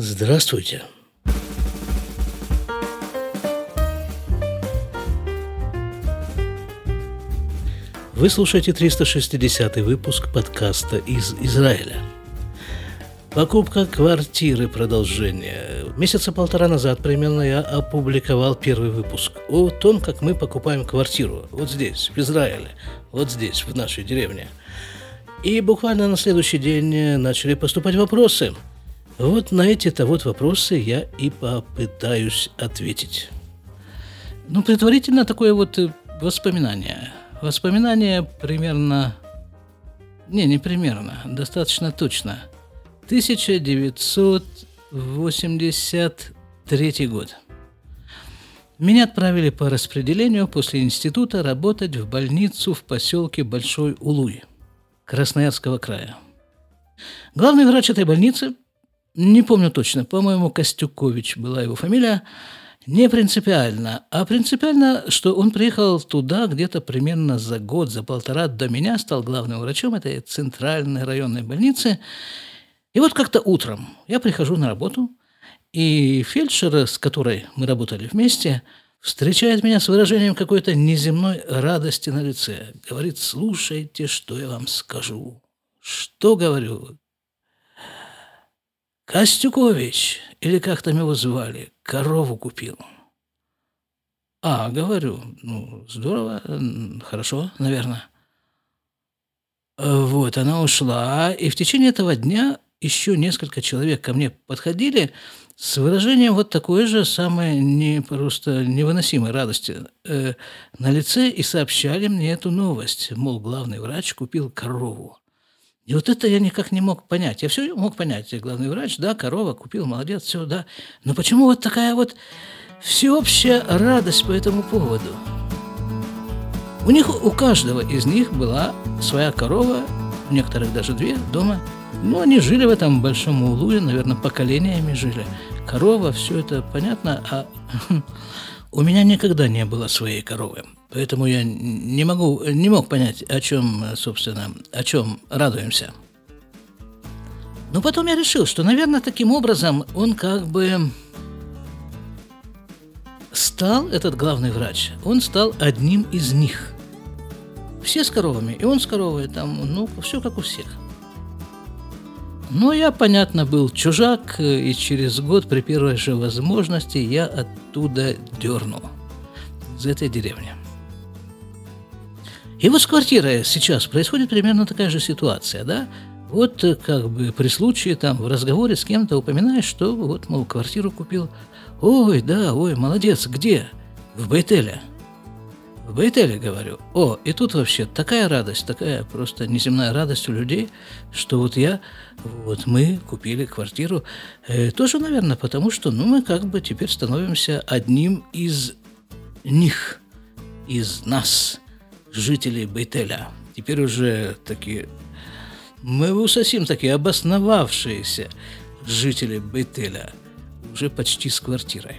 Здравствуйте. Вы слушаете 360 выпуск подкаста из Израиля. Покупка квартиры продолжение. Месяца полтора назад примерно я опубликовал первый выпуск о том, как мы покупаем квартиру вот здесь, в Израиле, вот здесь, в нашей деревне. И буквально на следующий день начали поступать вопросы. Вот на эти-то вот вопросы я и попытаюсь ответить. Ну, предварительно такое вот воспоминание – Воспоминания примерно... Не, не примерно, достаточно точно. 1983 год. Меня отправили по распределению после института работать в больницу в поселке Большой Улуй Красноярского края. Главный врач этой больницы, не помню точно, по-моему, Костюкович была его фамилия, не принципиально, а принципиально, что он приехал туда где-то примерно за год, за полтора до меня, стал главным врачом этой центральной районной больницы. И вот как-то утром я прихожу на работу, и фельдшер, с которой мы работали вместе, встречает меня с выражением какой-то неземной радости на лице. Говорит, слушайте, что я вам скажу. Что говорю? Костюкович, или как там его звали, корову купил. А, говорю, ну, здорово, хорошо, наверное. Вот, она ушла, и в течение этого дня еще несколько человек ко мне подходили с выражением вот такой же самой не просто невыносимой радости э, на лице и сообщали мне эту новость, мол, главный врач купил корову. И вот это я никак не мог понять. Я все мог понять. Я главный врач, да, корова купил, молодец, все, да. Но почему вот такая вот всеобщая радость по этому поводу? У них, у каждого из них была своя корова, у некоторых даже две дома. Ну, они жили в этом большом улуе, наверное, поколениями жили. Корова, все это понятно, а у меня никогда не было своей коровы. Поэтому я не могу, не мог понять, о чем, собственно, о чем радуемся. Но потом я решил, что, наверное, таким образом он как бы стал, этот главный врач, он стал одним из них. Все с коровами, и он с коровой, там, ну, все как у всех. Но я, понятно, был чужак, и через год при первой же возможности я оттуда дернул, из этой деревни. И вот с квартирой сейчас происходит примерно такая же ситуация, да? Вот э, как бы при случае там в разговоре с кем-то упоминаешь, что вот, мол, квартиру купил. Ой, да, ой, молодец, где? В Бейтеле. В Бейтеле, говорю. О, и тут вообще такая радость, такая просто неземная радость у людей, что вот я, вот мы купили квартиру. Э, тоже, наверное, потому что, ну, мы как бы теперь становимся одним из них, из нас – жителей Бейтеля. Теперь уже такие мы усосим такие обосновавшиеся жители Бейтеля, уже почти с квартирой.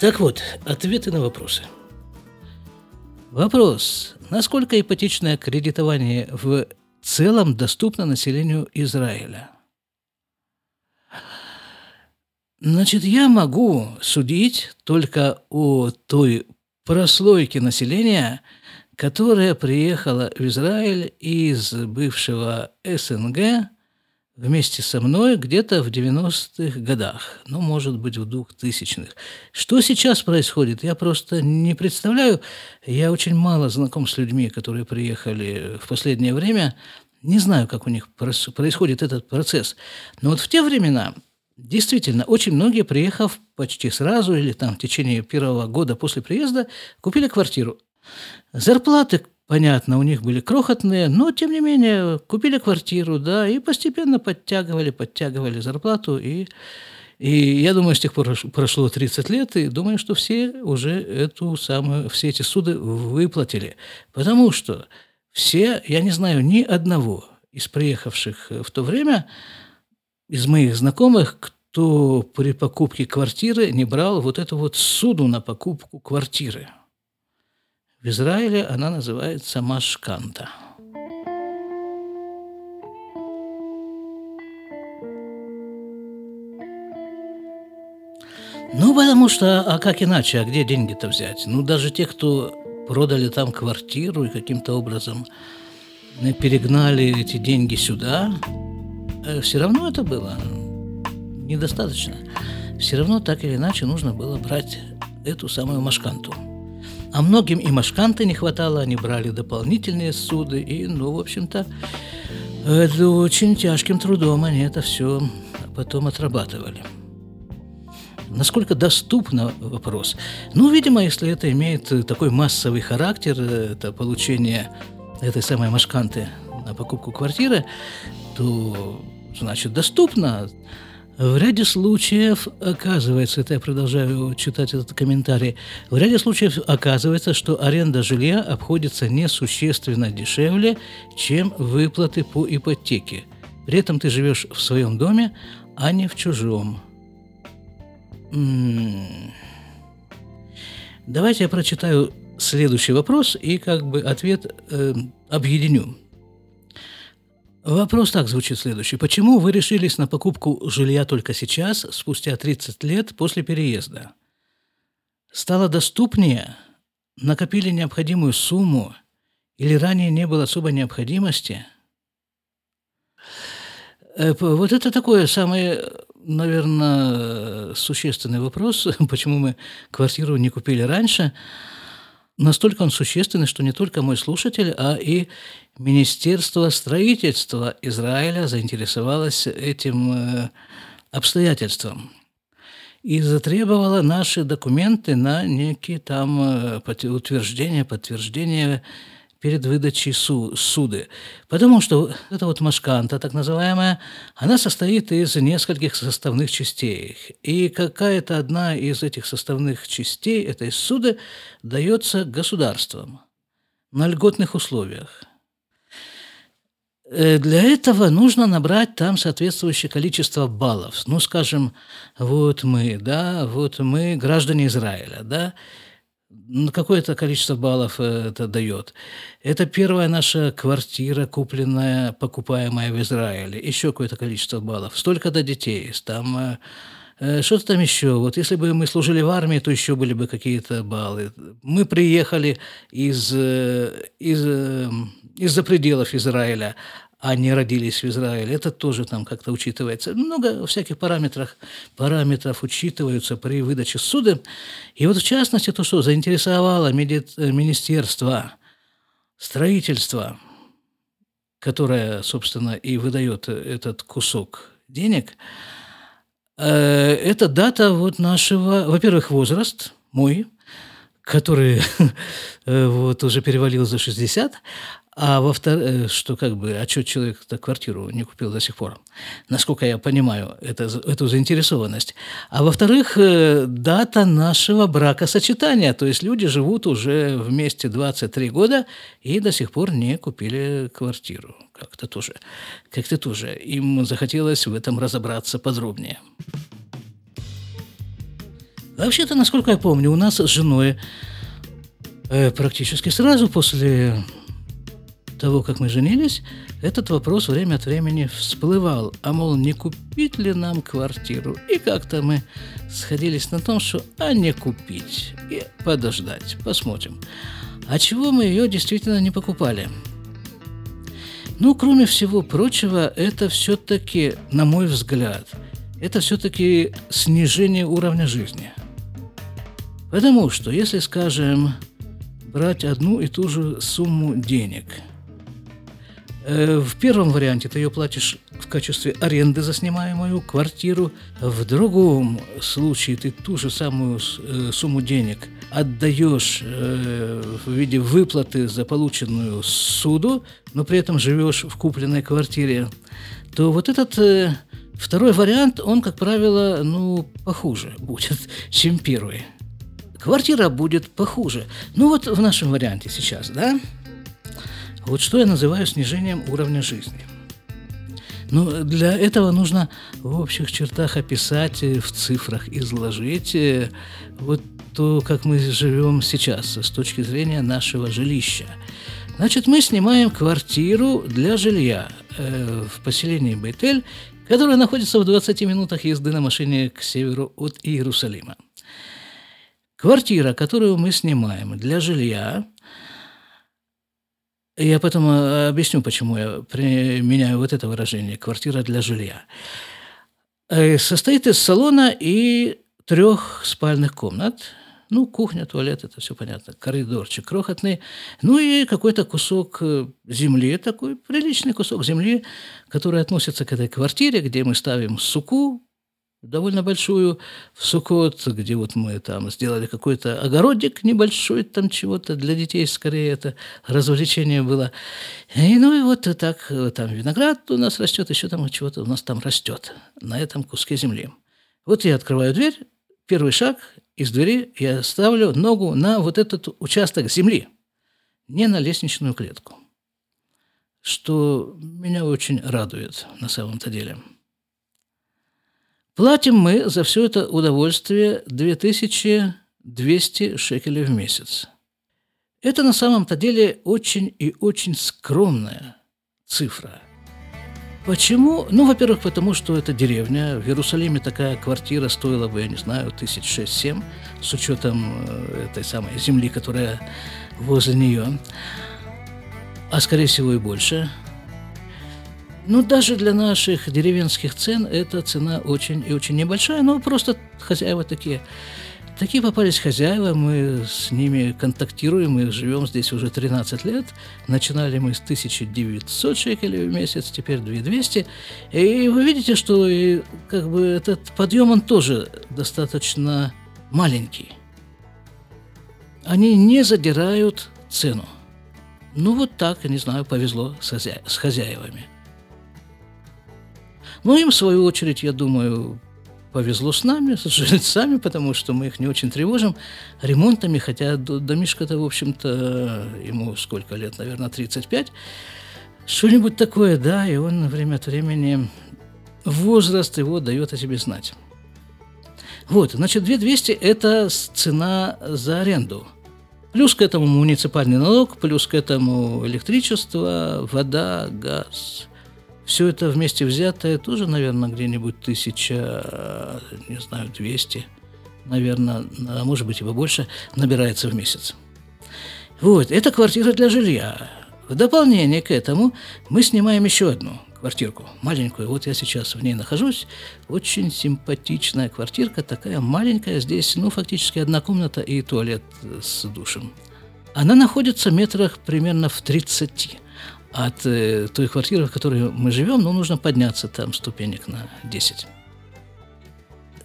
Так вот, ответы на вопросы. Вопрос. Насколько ипотечное кредитование в целом доступно населению Израиля? Значит, я могу судить только о той прослойке населения, которая приехала в Израиль из бывшего СНГ вместе со мной где-то в 90-х годах, ну, может быть, в 2000-х. Что сейчас происходит, я просто не представляю. Я очень мало знаком с людьми, которые приехали в последнее время. Не знаю, как у них происходит этот процесс. Но вот в те времена Действительно, очень многие, приехав почти сразу или там в течение первого года после приезда, купили квартиру. Зарплаты, понятно, у них были крохотные, но, тем не менее, купили квартиру, да, и постепенно подтягивали, подтягивали зарплату, и, и я думаю, с тех пор прошло 30 лет, и думаю, что все уже эту самую, все эти суды выплатили, потому что все, я не знаю ни одного из приехавших в то время, из моих знакомых, кто при покупке квартиры не брал вот эту вот суду на покупку квартиры – в Израиле она называется машканта. Ну, потому что, а как иначе, а где деньги-то взять? Ну, даже те, кто продали там квартиру и каким-то образом перегнали эти деньги сюда, э, все равно это было недостаточно. Все равно так или иначе нужно было брать эту самую машканту. А многим и машканты не хватало, они брали дополнительные суды, и, ну, в общем-то, это очень тяжким трудом они это все потом отрабатывали. Насколько доступно вопрос? Ну, видимо, если это имеет такой массовый характер, это получение этой самой машканты на покупку квартиры, то, значит, доступно. В ряде случаев оказывается, это я продолжаю читать этот комментарий, в ряде случаев оказывается, что аренда жилья обходится несущественно дешевле, чем выплаты по ипотеке. При этом ты живешь в своем доме, а не в чужом. М-м. Давайте я прочитаю следующий вопрос и как бы ответ э, объединю. Вопрос так звучит следующий. Почему вы решились на покупку жилья только сейчас, спустя 30 лет после переезда? Стало доступнее? Накопили необходимую сумму? Или ранее не было особой необходимости? Э, вот это такое самый, наверное, существенный вопрос, почему мы квартиру не купили раньше – настолько он существенный, что не только мой слушатель, а и Министерство строительства Израиля заинтересовалось этим э, обстоятельством и затребовало наши документы на некие там э, утверждения, подтверждения перед выдачей су суды. Потому что эта вот машканта, так называемая, она состоит из нескольких составных частей. И какая-то одна из этих составных частей этой суды дается государством на льготных условиях. Э, для этого нужно набрать там соответствующее количество баллов. Ну, скажем, вот мы, да, вот мы граждане Израиля, да, какое-то количество баллов э, это дает. Это первая наша квартира, купленная, покупаемая в Израиле. Еще какое-то количество баллов. Столько-то детей. Там э, э, что-то там еще. Вот если бы мы служили в армии, то еще были бы какие-то баллы. Мы приехали из, из, из-за пределов Израиля, а не родились в Израиле, это тоже там как-то учитывается. Много всяких параметров, параметров учитываются при выдаче суда. И вот в частности то, что заинтересовало Министерство строительства, которое, собственно, и выдает этот кусок денег, э, это дата вот нашего, во-первых, возраст мой, который э, вот уже перевалил за 60, а во-вторых, э, что как бы, а что человек-то квартиру не купил до сих пор? Насколько я понимаю это, эту заинтересованность. А во-вторых, э, дата нашего бракосочетания. То есть люди живут уже вместе 23 года и до сих пор не купили квартиру. Как-то тоже, как-то тоже. Им захотелось в этом разобраться подробнее. Вообще-то, насколько я помню, у нас с женой э, практически сразу после того, как мы женились, этот вопрос время от времени всплывал. А мол, не купить ли нам квартиру? И как-то мы сходились на том, что а не купить и подождать, посмотрим. А чего мы ее действительно не покупали? Ну, кроме всего прочего, это все-таки, на мой взгляд, это все-таки снижение уровня жизни. Потому что, если, скажем, брать одну и ту же сумму денег – в первом варианте ты ее платишь в качестве аренды за снимаемую квартиру. В другом случае ты ту же самую э, сумму денег отдаешь э, в виде выплаты за полученную суду, но при этом живешь в купленной квартире, то вот этот второй вариант, он, как правило, ну, похуже будет, чем первый. Квартира будет похуже. Ну вот в нашем варианте сейчас, да? Вот что я называю снижением уровня жизни. Но для этого нужно в общих чертах описать, э, в цифрах изложить э, вот то, как мы живем сейчас с точки зрения нашего жилища. Значит, мы снимаем квартиру для жилья э, в поселении Бейтель, которое находится в 20 минутах езды на машине к северу от Иерусалима. Квартира, которую мы снимаем для жилья, я потом э, объясню, почему я применяю вот это выражение «квартира для жилья», э, состоит из салона и трех спальных комнат. Ну, кухня, туалет, это все понятно, коридорчик крохотный. Ну и какой-то кусок э, земли, такой приличный кусок земли, который относится к этой квартире, где мы ставим суку, довольно большую в Сукот, где вот мы там сделали какой-то огородик небольшой, там чего-то для детей, скорее это развлечение было. И, ну и вот так, там виноград у нас растет, еще там чего-то у нас там растет на этом куске земли. Вот я открываю дверь, первый шаг из двери я ставлю ногу на вот этот участок земли, не на лестничную клетку, что меня очень радует на самом-то деле – Платим мы за все это удовольствие 2200 шекелей в месяц. Это на самом-то деле очень и очень скромная цифра. Почему? Ну, во-первых, потому что это деревня. В Иерусалиме такая квартира стоила бы, я не знаю, тысяч шесть-семь, с учетом э, этой самой земли, которая возле нее. А скорее всего и больше – ну, даже для наших деревенских цен эта цена очень и очень небольшая, но просто хозяева такие. Такие попались хозяева, мы с ними контактируем, мы живем здесь уже 13 лет. Начинали мы с 1900 шекелей в месяц, теперь 2200. И вы видите, что и, как бы этот подъем, он тоже достаточно маленький. Они не задирают цену. Ну вот так, не знаю, повезло с, хозя... с хозяевами. Ну, им, в свою очередь, я думаю, повезло с нами, с жильцами, потому что мы их не очень тревожим ремонтами, хотя домишко-то, в общем-то, ему сколько лет, наверное, 35. Что-нибудь такое, да, и он время от времени, возраст его дает о себе знать. Вот, значит, 2200 – это цена за аренду. Плюс к этому муниципальный налог, плюс к этому электричество, вода, газ – все это вместе взятое тоже, наверное, где-нибудь тысяча, не знаю, двести, наверное, может быть и побольше, набирается в месяц. Вот, это квартира для жилья. В дополнение к этому мы снимаем еще одну квартирку, маленькую. Вот я сейчас в ней нахожусь. Очень симпатичная квартирка, такая маленькая. Здесь, ну, фактически одна комната и туалет с душем. Она находится метрах примерно в 30 от э, той квартиры, в которой мы живем, ну, нужно подняться там ступенек на 10.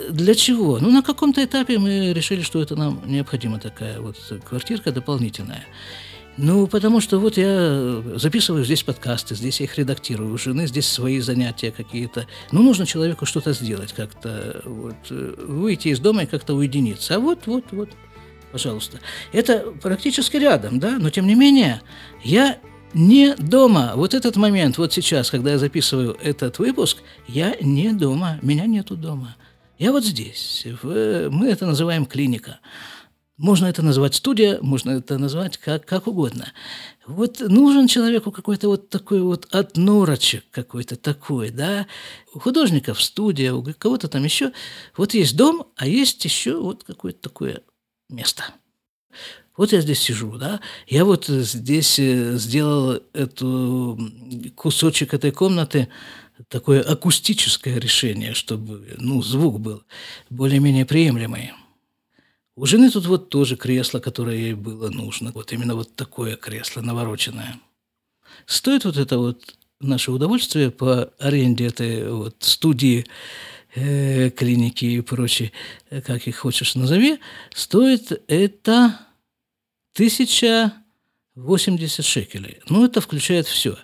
Для чего? Ну, на каком-то этапе мы решили, что это нам необходима такая вот квартирка дополнительная. Ну, потому что вот я записываю здесь подкасты, здесь я их редактирую, у жены здесь свои занятия какие-то. Ну, нужно человеку что-то сделать, как-то вот, выйти из дома и как-то уединиться. А вот, вот, вот, пожалуйста. Это практически рядом, да, но тем не менее я не дома. Вот этот момент, вот сейчас, когда я записываю этот выпуск, я не дома, меня нету дома. Я вот здесь. Мы это называем клиника. Можно это назвать студия, можно это назвать как, как угодно. Вот нужен человеку какой-то вот такой вот отнорочек какой-то такой, да. У художников студия, у кого-то там еще. Вот есть дом, а есть еще вот какое-то такое место. Вот я здесь сижу, да, я вот здесь э, сделал эту кусочек этой комнаты, такое акустическое решение, чтобы, ну, звук был более-менее приемлемый. У жены тут вот тоже кресло, которое ей было нужно. Вот именно вот такое кресло навороченное. Стоит вот это вот наше удовольствие по аренде этой вот студии, э, клиники и прочее, э, как их хочешь назови, стоит это 1080 шекелей. Ну, это включает все.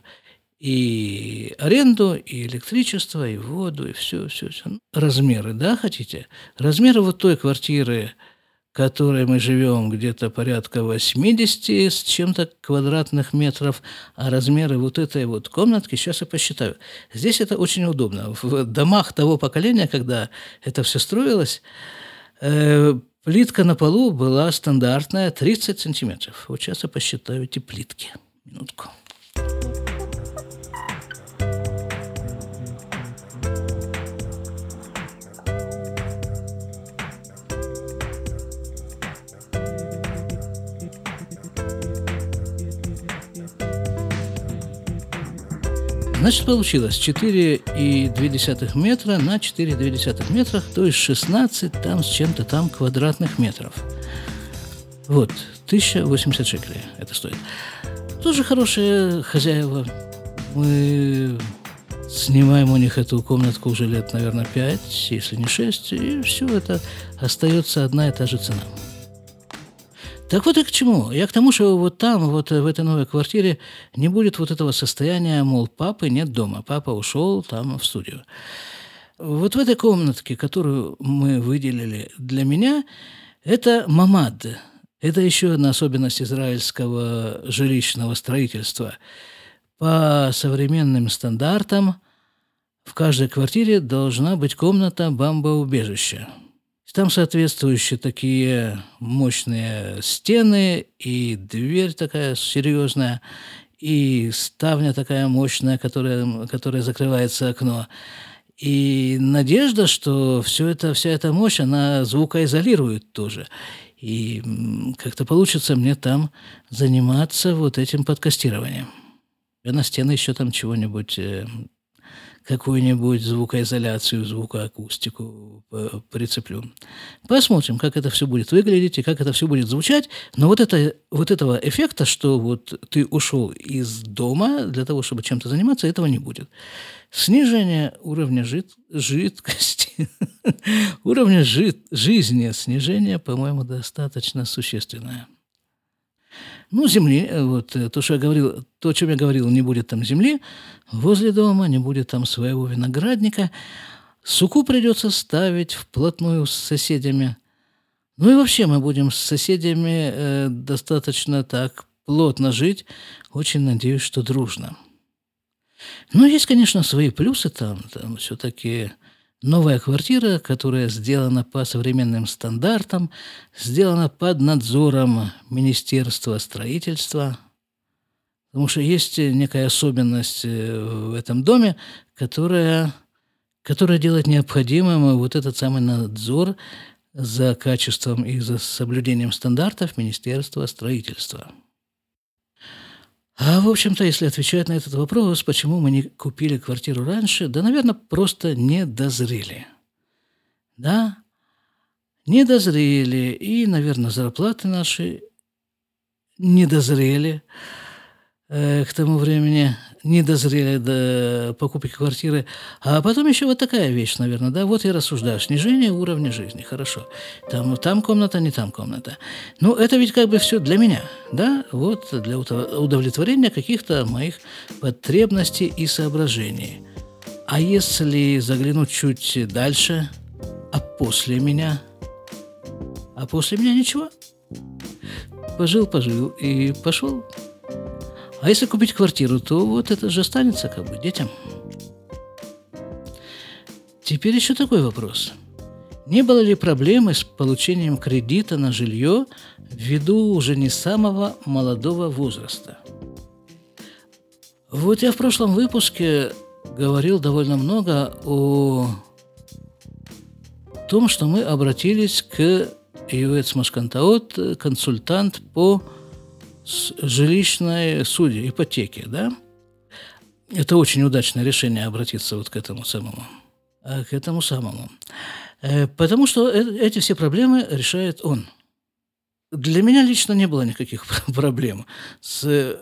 И аренду, и электричество, и воду, и все, все, все. Размеры, да, хотите? Размеры вот той квартиры, в которой мы живем, где-то порядка 80 с чем-то квадратных метров, а размеры вот этой вот комнатки, сейчас я посчитаю. Здесь это очень удобно. В домах того поколения, когда это все строилось, э, Плитка на полу была стандартная 30 сантиметров. Вот сейчас я посчитаю эти плитки. Минутку. Значит, получилось 4,2 метра на 4,2 метрах, то есть 16 там с чем-то там квадратных метров. Вот, 1080 шекелей это стоит. Тоже хорошие хозяева. Мы снимаем у них эту комнатку уже лет, наверное, 5, если не 6, и все это остается одна и та же цена. Так вот и к чему? Я к тому, что вот там, вот в этой новой квартире не будет вот этого состояния, мол, папы нет дома, папа ушел там в студию. Вот в этой комнатке, которую мы выделили для меня, это мамад. Это еще одна особенность израильского жилищного строительства. По современным стандартам в каждой квартире должна быть комната бомбоубежища. Там соответствующие такие мощные стены и дверь такая серьезная, и ставня такая мощная, которая, которая закрывается окно. И надежда, что все это, вся эта мощь, она звукоизолирует тоже. И как-то получится мне там заниматься вот этим подкастированием. Я на стены еще там чего-нибудь э, какую-нибудь звукоизоляцию, звукоакустику прицеплю. Посмотрим, как это все будет выглядеть и как это все будет звучать. Но вот, это, вот этого эффекта, что вот ты ушел из дома для того, чтобы чем-то заниматься, этого не будет. Снижение уровня жид, жидкости, уровня жид, жизни, снижение, по-моему, достаточно существенное. Ну, земли, э, вот э, то, что я говорил, то, о чем я говорил, не будет там земли возле дома, не будет там своего виноградника. Суку придется ставить вплотную с соседями. Ну и вообще мы будем с соседями э, достаточно так плотно жить. Очень надеюсь, что дружно. Но есть, конечно, свои плюсы там. Там все-таки Новая квартира, которая сделана по современным стандартам, сделана под надзором Министерства строительства, потому что есть некая особенность э, в этом доме, которая, которая делает необходимым вот этот самый надзор за качеством и за соблюдением стандартов Министерства строительства. А, в общем-то, если отвечать на этот вопрос, почему мы не купили квартиру раньше, да, наверное, просто не дозрели. Да, не дозрели, и, наверное, зарплаты наши не дозрели э, к тому времени не дозрели до покупки квартиры. А потом еще вот такая вещь, наверное, да, вот я рассуждаю, снижение уровня жизни, хорошо. Там, там комната, не там комната. Ну, это ведь как бы все для меня, да, вот для удовлетворения каких-то моих потребностей и соображений. А если заглянуть чуть дальше, а после меня? А после меня ничего? Пожил, пожил и пошел. А если купить квартиру, то вот это же останется как бы детям. Теперь еще такой вопрос. Не было ли проблемы с получением кредита на жилье ввиду уже не самого молодого возраста? Вот я в прошлом выпуске говорил довольно много о том, что мы обратились к Юэц Машкантаот, консультант по жилищной судьи, ипотеки, да? Это очень удачное решение обратиться вот к этому самому. Э, к этому самому. Э, потому что э, эти все проблемы решает он. Для меня лично не было никаких проблем. С,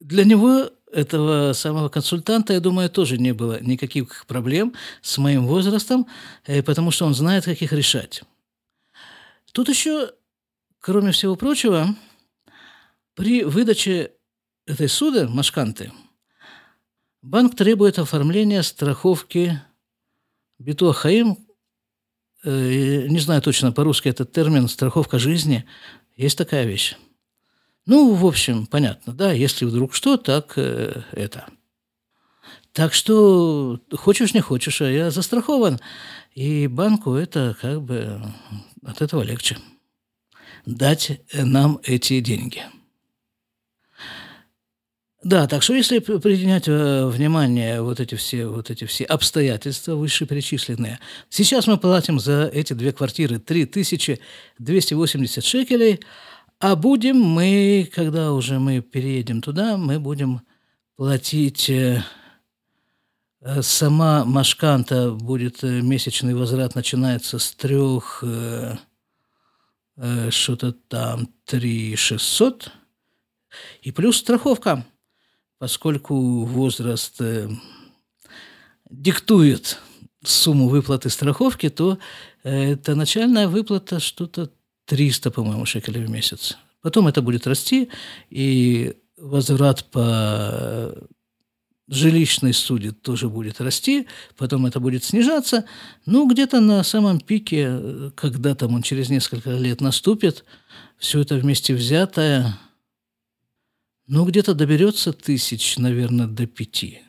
для него, этого самого консультанта, я думаю, тоже не было никаких проблем с моим возрастом, потому что он знает, как их решать. Тут еще, кроме всего прочего, при выдаче этой суды, Машканты, банк требует оформления страховки Битуахаим, э, не знаю точно по-русски этот термин, страховка жизни, есть такая вещь. Ну, в общем, понятно, да, если вдруг что, так э, это. Так что хочешь, не хочешь, а я застрахован. И банку это как бы от этого легче. Дать нам эти деньги. Да, так что если принять э, внимание вот эти все, вот эти все обстоятельства вышеперечисленные, сейчас мы платим за эти две квартиры 3280 шекелей, а будем мы, когда уже мы переедем туда, мы будем платить, э, Э, сама Машканта будет месячный возврат начинается с трех что-то там три шестьсот и плюс страховка, поскольку возраст э, диктует сумму выплаты страховки, то э, это начальная выплата что-то 300, по-моему, шекелей в месяц. Потом это будет расти, и возврат по жилищной суде тоже будет расти, потом это будет снижаться. Ну, где-то на самом пике, когда там он через несколько лет наступит, все это вместе взятое, ну, где-то доберется тысяч, наверное, до пяти.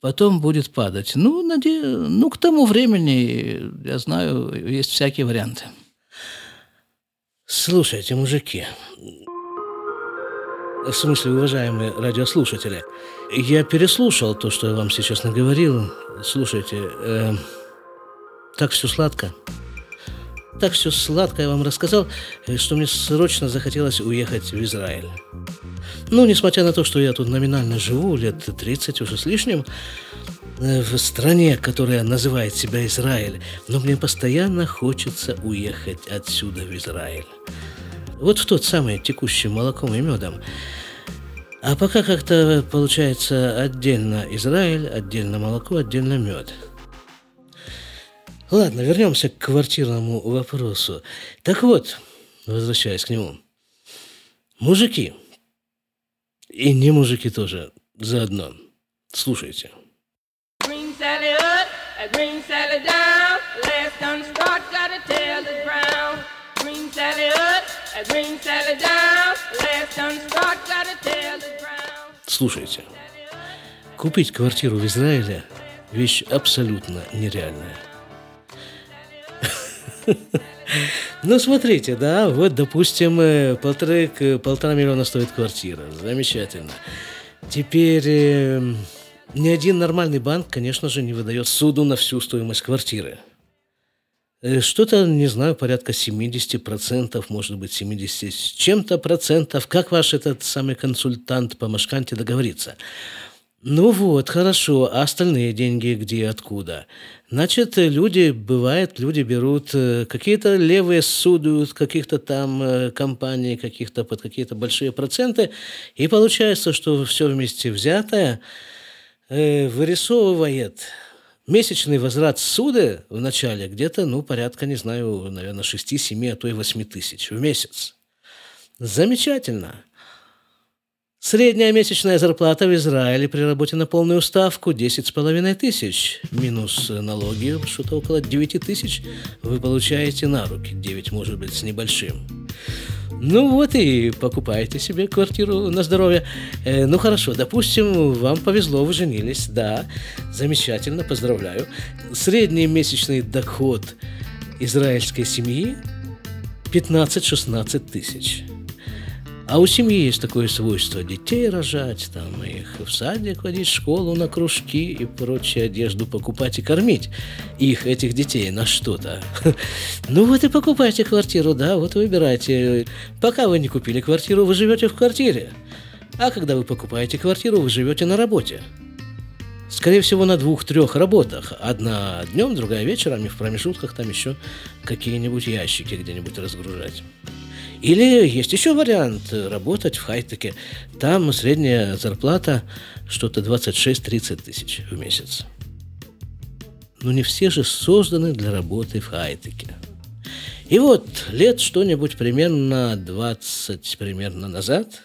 Потом будет падать. Ну, наде... ну, к тому времени, я знаю, есть всякие варианты. Слушайте, мужики, в смысле, уважаемые радиослушатели, я переслушал то, что я вам сейчас наговорил. Слушайте, э, так все сладко. Так все сладко я вам рассказал, э, что мне срочно захотелось уехать в Израиль. Ну, несмотря на то, что я тут номинально живу, лет 30 уже с лишним, э, в стране, которая называет себя Израиль, но мне постоянно хочется уехать отсюда в Израиль. Вот в тот самый текущий молоком и медом. А пока как-то получается отдельно Израиль, отдельно молоко, отдельно мед. Ладно, вернемся к квартирному вопросу. Так вот, возвращаясь к нему. Мужики, и не мужики тоже, заодно. Слушайте. Green Sally up, a green Sally down, last done start, gotta tell the brown. Green Sally up, a green Sally down, last done start, gotta tell the brown. Слушайте, купить квартиру в Израиле – вещь абсолютно нереальная. Ну, смотрите, да, вот, допустим, э, полторы, полтора миллиона стоит квартира. Замечательно. Теперь э, ни один нормальный банк, конечно же, не выдает суду на всю стоимость квартиры. Э, что-то, не знаю, порядка 70%, может быть, 70 с чем-то процентов. Как ваш этот самый консультант по Машканте договорится? Ну вот, хорошо, а остальные деньги где, откуда? Значит, люди, бывает, люди берут э, какие-то левые суды каких-то там э, компаний, каких-то под какие-то большие проценты, и получается, что все вместе взятое э, вырисовывает месячный возврат суды в начале где-то, ну, порядка, не знаю, наверное, 6-7, а то и 8 тысяч в месяц. Замечательно. Средняя месячная зарплата в Израиле при работе на полную ставку 10,5 тысяч. Минус налоги, что-то около 9 тысяч вы получаете на руки. 9, может быть, с небольшим. Ну вот и покупаете себе квартиру на здоровье. Э, ну хорошо, допустим, вам повезло, вы женились, да, замечательно, поздравляю. Средний месячный доход израильской семьи 15-16 тысяч. А у семьи есть такое свойство детей рожать, там, их в садик водить, в школу на кружки и прочую одежду покупать и кормить их, этих детей, на что-то. Ну вот и покупайте квартиру, да, вот выбирайте. Пока вы не купили квартиру, вы живете в квартире. А когда вы покупаете квартиру, вы живете на работе. Скорее всего, на двух-трех работах. Одна днем, другая вечером, и в промежутках там еще какие-нибудь ящики где-нибудь разгружать. Или есть еще вариант работать в хай-теке. Там средняя зарплата что-то 26-30 тысяч в месяц. Но не все же созданы для работы в хай-теке. И вот лет что-нибудь примерно 20 примерно назад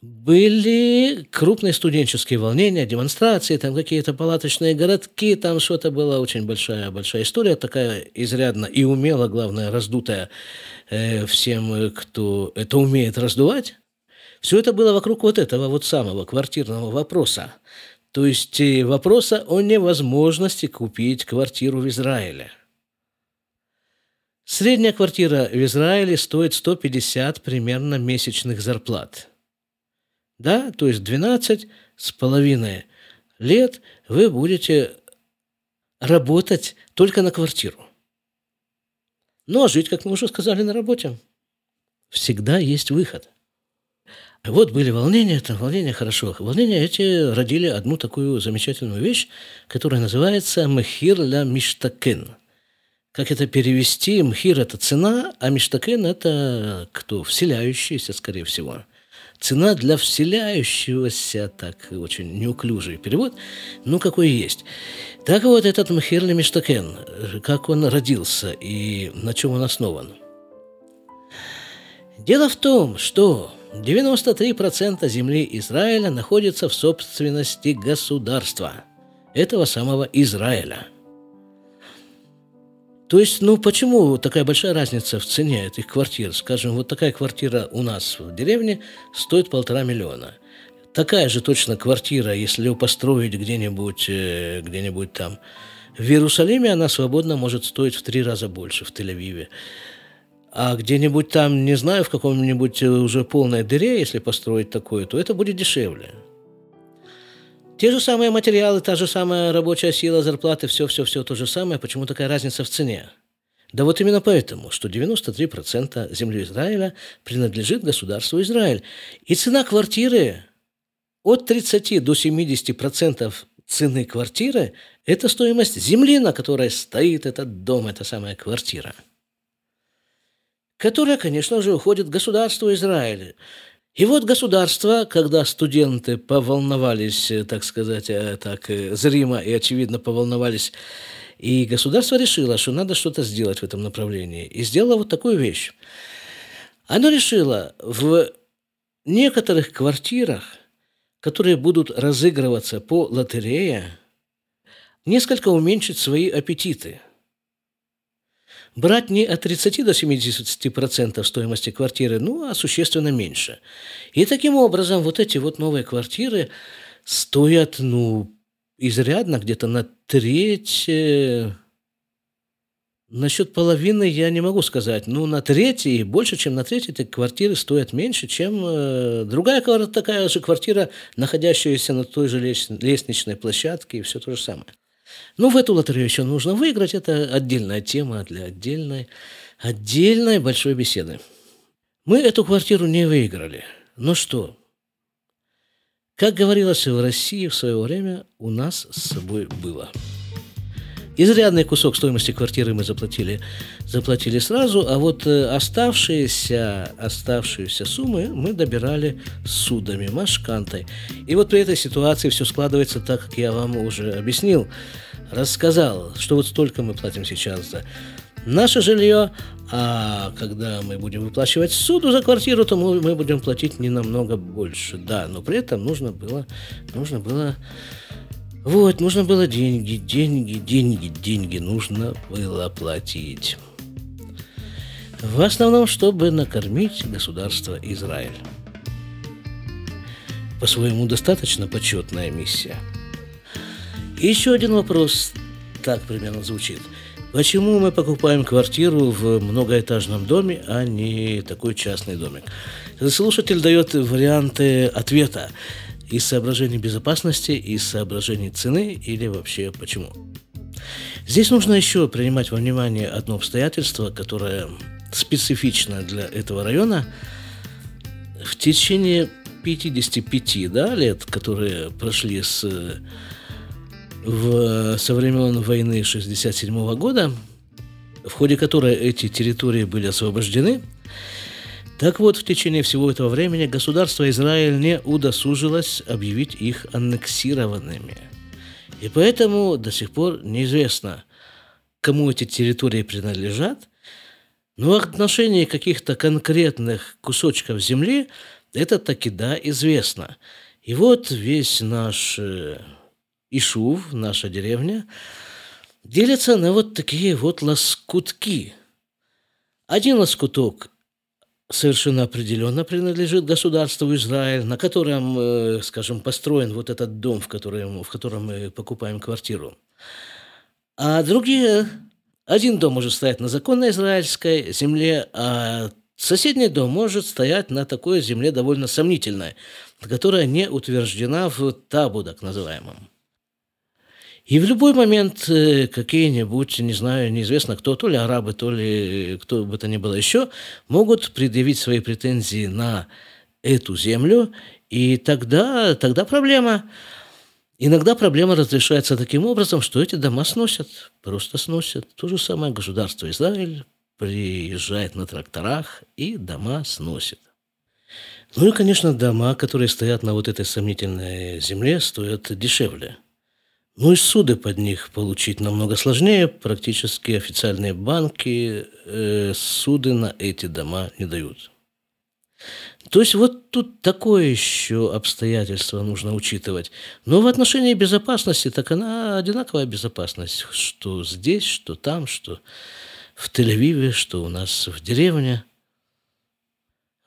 были крупные студенческие волнения, демонстрации, там какие-то палаточные городки, там что-то была очень большая, большая история, такая изрядно и умело, главное, раздутая Э, всем, кто это умеет раздувать. Все это было вокруг вот этого вот самого квартирного вопроса. То есть э, вопроса о невозможности купить квартиру в Израиле. Средняя квартира в Израиле стоит 150 примерно месячных зарплат. Да, то есть 12 с половиной лет вы будете работать только на квартиру. Ну, а жить, как мы уже сказали, на работе. Всегда есть выход. Вот были волнения, это волнения хорошо. Волнения эти родили одну такую замечательную вещь, которая называется «мхир ля миштакен». Как это перевести? Мхир – это цена, а миштакен – это кто? Вселяющийся, скорее всего. Цена для вселяющегося, так очень неуклюжий перевод, ну какой есть. Так вот, этот Мхир ля миштакен, как он родился и на чем он основан. Дело в том, что 93% земли Израиля находится в собственности государства, этого самого Израиля. То есть, ну почему такая большая разница в цене этих квартир? Скажем, вот такая квартира у нас в деревне стоит полтора миллиона. Такая же точно квартира, если ее построить где-нибудь, э, где-нибудь там в Иерусалиме, она свободно может стоить в три раза больше, в Тель-Авиве. А где-нибудь там, не знаю, в каком-нибудь э, уже полной дыре, если построить такое, то это будет дешевле. Те же самые материалы, та же самая рабочая сила, зарплаты, все-все-все то же самое. Почему такая разница в цене? Да вот именно поэтому, что 93% земли Израиля принадлежит государству Израиль. И цена квартиры от 30 до 70% цены квартиры – это стоимость земли, на которой стоит этот дом, эта самая квартира – которая, конечно же, уходит государству Израиля. И вот государство, когда студенты поволновались, так сказать, э, так э, зримо и очевидно поволновались, и государство решило, что надо что-то сделать в этом направлении. И сделало вот такую вещь. Оно решило в некоторых квартирах, которые будут разыгрываться по лотерее, несколько уменьшить свои аппетиты – брать не от 30 до 70% стоимости квартиры, ну, а существенно меньше. И таким образом вот эти вот новые квартиры стоят, ну, изрядно, где-то на треть... Э, насчет половины я не могу сказать. Ну, на треть и больше, чем на треть эти квартиры стоят меньше, чем э, другая такая же квартира, находящаяся на той же лестничной площадке, и все то же самое. Ну, в эту лотерею еще нужно выиграть. Это отдельная тема для отдельной, отдельной большой беседы. Мы эту квартиру не выиграли. Но что? Как говорилось в России в свое время, у нас с собой было. Изрядный кусок стоимости квартиры мы заплатили, заплатили сразу, а вот э, оставшиеся, оставшиеся суммы мы добирали судами, машкантой. И вот при этой ситуации все складывается так, как я вам уже объяснил рассказал, что вот столько мы платим сейчас за наше жилье, а когда мы будем выплачивать суду за квартиру, то мы, мы будем платить не намного больше. Да, но при этом нужно было, нужно было, вот, нужно было деньги, деньги, деньги, деньги нужно было платить. В основном, чтобы накормить государство Израиль. По-своему, достаточно почетная миссия – еще один вопрос так примерно звучит. Почему мы покупаем квартиру в многоэтажном доме, а не такой частный домик? Слушатель дает варианты ответа из соображений безопасности, из соображений цены или вообще почему. Здесь нужно еще принимать во внимание одно обстоятельство, которое специфично для этого района. В течение 55 да, лет, которые прошли с в, со времен войны 1967 года, в ходе которой эти территории были освобождены, так вот, в течение всего этого времени государство Израиль не удосужилось объявить их аннексированными. И поэтому до сих пор неизвестно, кому эти территории принадлежат, но в отношении каких-то конкретных кусочков земли это таки да известно. И вот весь наш э, Ишув, наша деревня, делится на вот такие вот лоскутки. Один лоскуток совершенно определенно принадлежит государству Израиль, на котором, э, скажем, построен вот этот дом, в котором, в котором мы покупаем квартиру. А другие, один дом может стоять на законной израильской земле, а соседний дом может стоять на такой земле довольно сомнительной, которая не утверждена в табу, так называемом. И в любой момент э, какие-нибудь, не знаю, неизвестно кто, то ли арабы, то ли кто бы то ни было еще, могут предъявить свои претензии на эту землю, и тогда, тогда проблема. Иногда проблема разрешается таким образом, что эти дома сносят, просто сносят. То же самое государство Израиль приезжает на тракторах и дома сносит. Ну и, конечно, дома, которые стоят на вот этой сомнительной земле, стоят дешевле. Ну и суды под них получить намного сложнее. Практически официальные банки э, суды на эти дома не дают. То есть вот тут такое еще обстоятельство нужно учитывать. Но в отношении безопасности, так она одинаковая безопасность, что здесь, что там, что в Тель-Авиве, что у нас в деревне.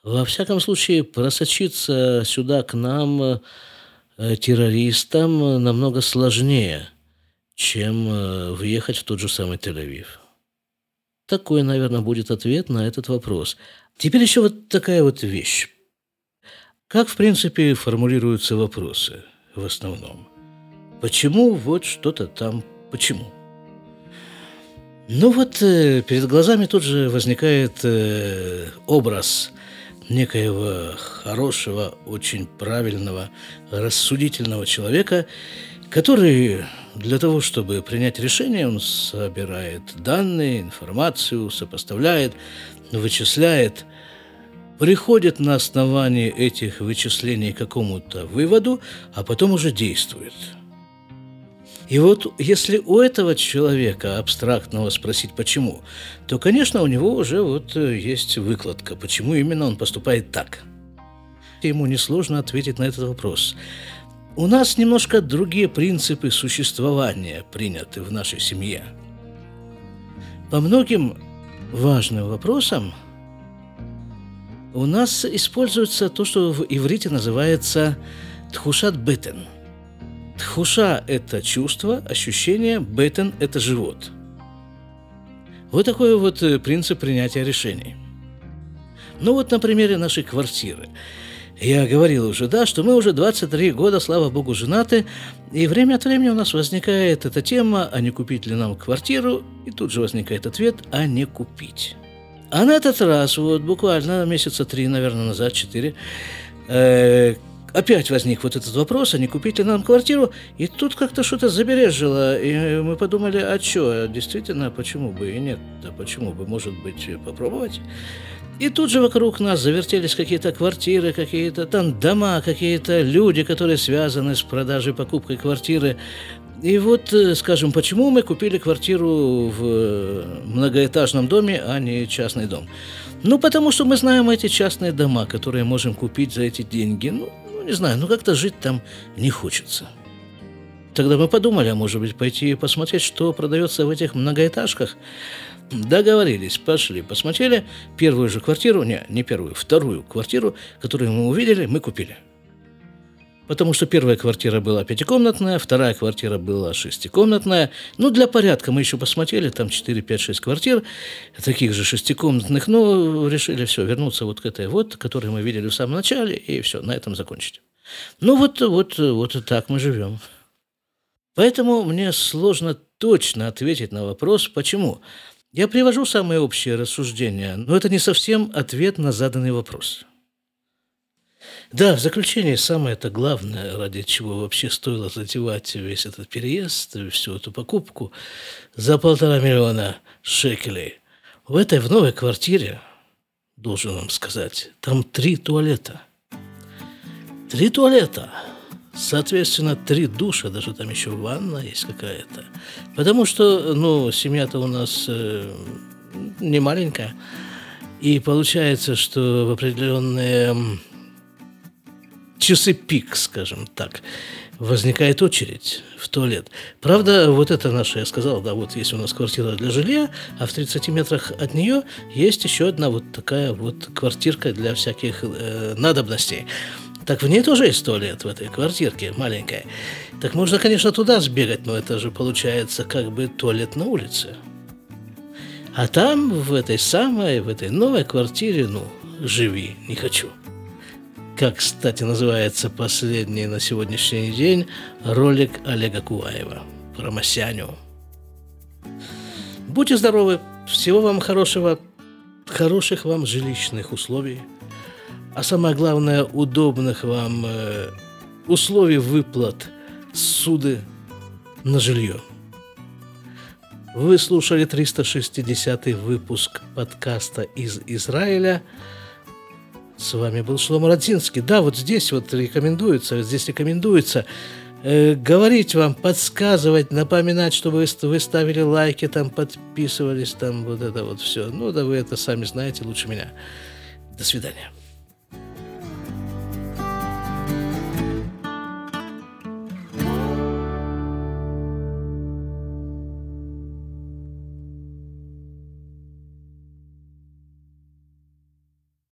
Во всяком случае, просочиться сюда к нам э, террористам намного сложнее, чем э, въехать в тот же самый Тель-Авив. Такой, наверное, будет ответ на этот вопрос. Теперь еще вот такая вот вещь. Как, в принципе, формулируются вопросы в основном? Почему вот что-то там, почему? Ну вот э, перед глазами тут же возникает э, образ некоего хорошего, очень правильного, рассудительного человека, который для того, чтобы принять решение, он собирает данные, информацию, сопоставляет, вычисляет, приходит на основании этих вычислений к какому-то выводу, а потом уже действует. И вот если у этого человека абстрактного спросить почему, то, конечно, у него уже вот э, есть выкладка, почему именно он поступает так. Ему несложно ответить на этот вопрос. У нас немножко другие принципы существования приняты в нашей семье. По многим важным вопросам – у нас используется то, что в иврите называется тхушат бетен. Тхуша – это чувство, ощущение, бетен – это живот. Вот такой вот э, принцип принятия решений. Ну вот на примере нашей квартиры. Я говорил уже, да, что мы уже 23 года, слава богу, женаты, и время от времени у нас возникает эта тема, а не купить ли нам квартиру, и тут же возникает ответ, а не купить. А на этот раз, вот буквально месяца три, наверное, назад, четыре, э, опять возник вот этот вопрос, а не купить ли нам квартиру, и тут как-то что-то забережило, и мы подумали, а что, действительно, почему бы и нет, да почему бы, может быть, попробовать? И тут же вокруг нас завертелись какие-то квартиры, какие-то там дома, какие-то люди, которые связаны с продажей, покупкой квартиры. И вот, э, скажем, почему мы купили квартиру в э, многоэтажном доме, а не частный дом? Ну, потому что мы знаем эти частные дома, которые можем купить за эти деньги. Ну, ну не знаю, ну как-то жить там не хочется. Тогда мы подумали, а может быть пойти посмотреть, что продается в этих многоэтажках. Договорились, пошли, посмотрели. Первую же квартиру, не, не первую, вторую квартиру, которую мы увидели, мы купили – потому что первая квартира была пятикомнатная, вторая квартира была шестикомнатная. Ну, для порядка мы еще посмотрели, там 4, 5, 6 квартир, таких же шестикомнатных, но решили все, вернуться вот к этой вот, которую мы видели в самом начале, и все, на этом закончить. Ну, вот, вот, вот так мы живем. Поэтому мне сложно точно ответить на вопрос, почему. Я привожу самые общие рассуждения, но это не совсем ответ на заданный вопрос. Да, в заключение самое это главное, ради чего вообще стоило затевать весь этот переезд, всю эту покупку за полтора миллиона шекелей. В этой в новой квартире, должен вам сказать, там три туалета. Три туалета. Соответственно, три душа, даже там еще ванна есть какая-то. Потому что, ну, семья-то у нас э, не маленькая. И получается, что в определенные часы пик, скажем так, возникает очередь в туалет. Правда, вот это наша, я сказал, да, вот есть у нас квартира для жилья, а в 30 метрах от нее есть еще одна вот такая вот квартирка для всяких э, надобностей. Так в ней тоже есть туалет, в этой квартирке маленькая. Так можно, конечно, туда сбегать, но это же получается как бы туалет на улице. А там, в этой самой, в этой новой квартире, ну, живи, не хочу как, кстати, называется последний на сегодняшний день ролик Олега Куваева про Масяню. Будьте здоровы, всего вам хорошего, хороших вам жилищных условий, а самое главное, удобных вам э, условий выплат суды на жилье. Вы слушали 360 выпуск подкаста из Израиля. С вами был Шлома Радзинский. Да, вот здесь вот рекомендуется, здесь рекомендуется э, говорить вам, подсказывать, напоминать, чтобы вы, вы ставили лайки, там подписывались, там вот это вот все. Ну да вы это сами знаете лучше меня. До свидания.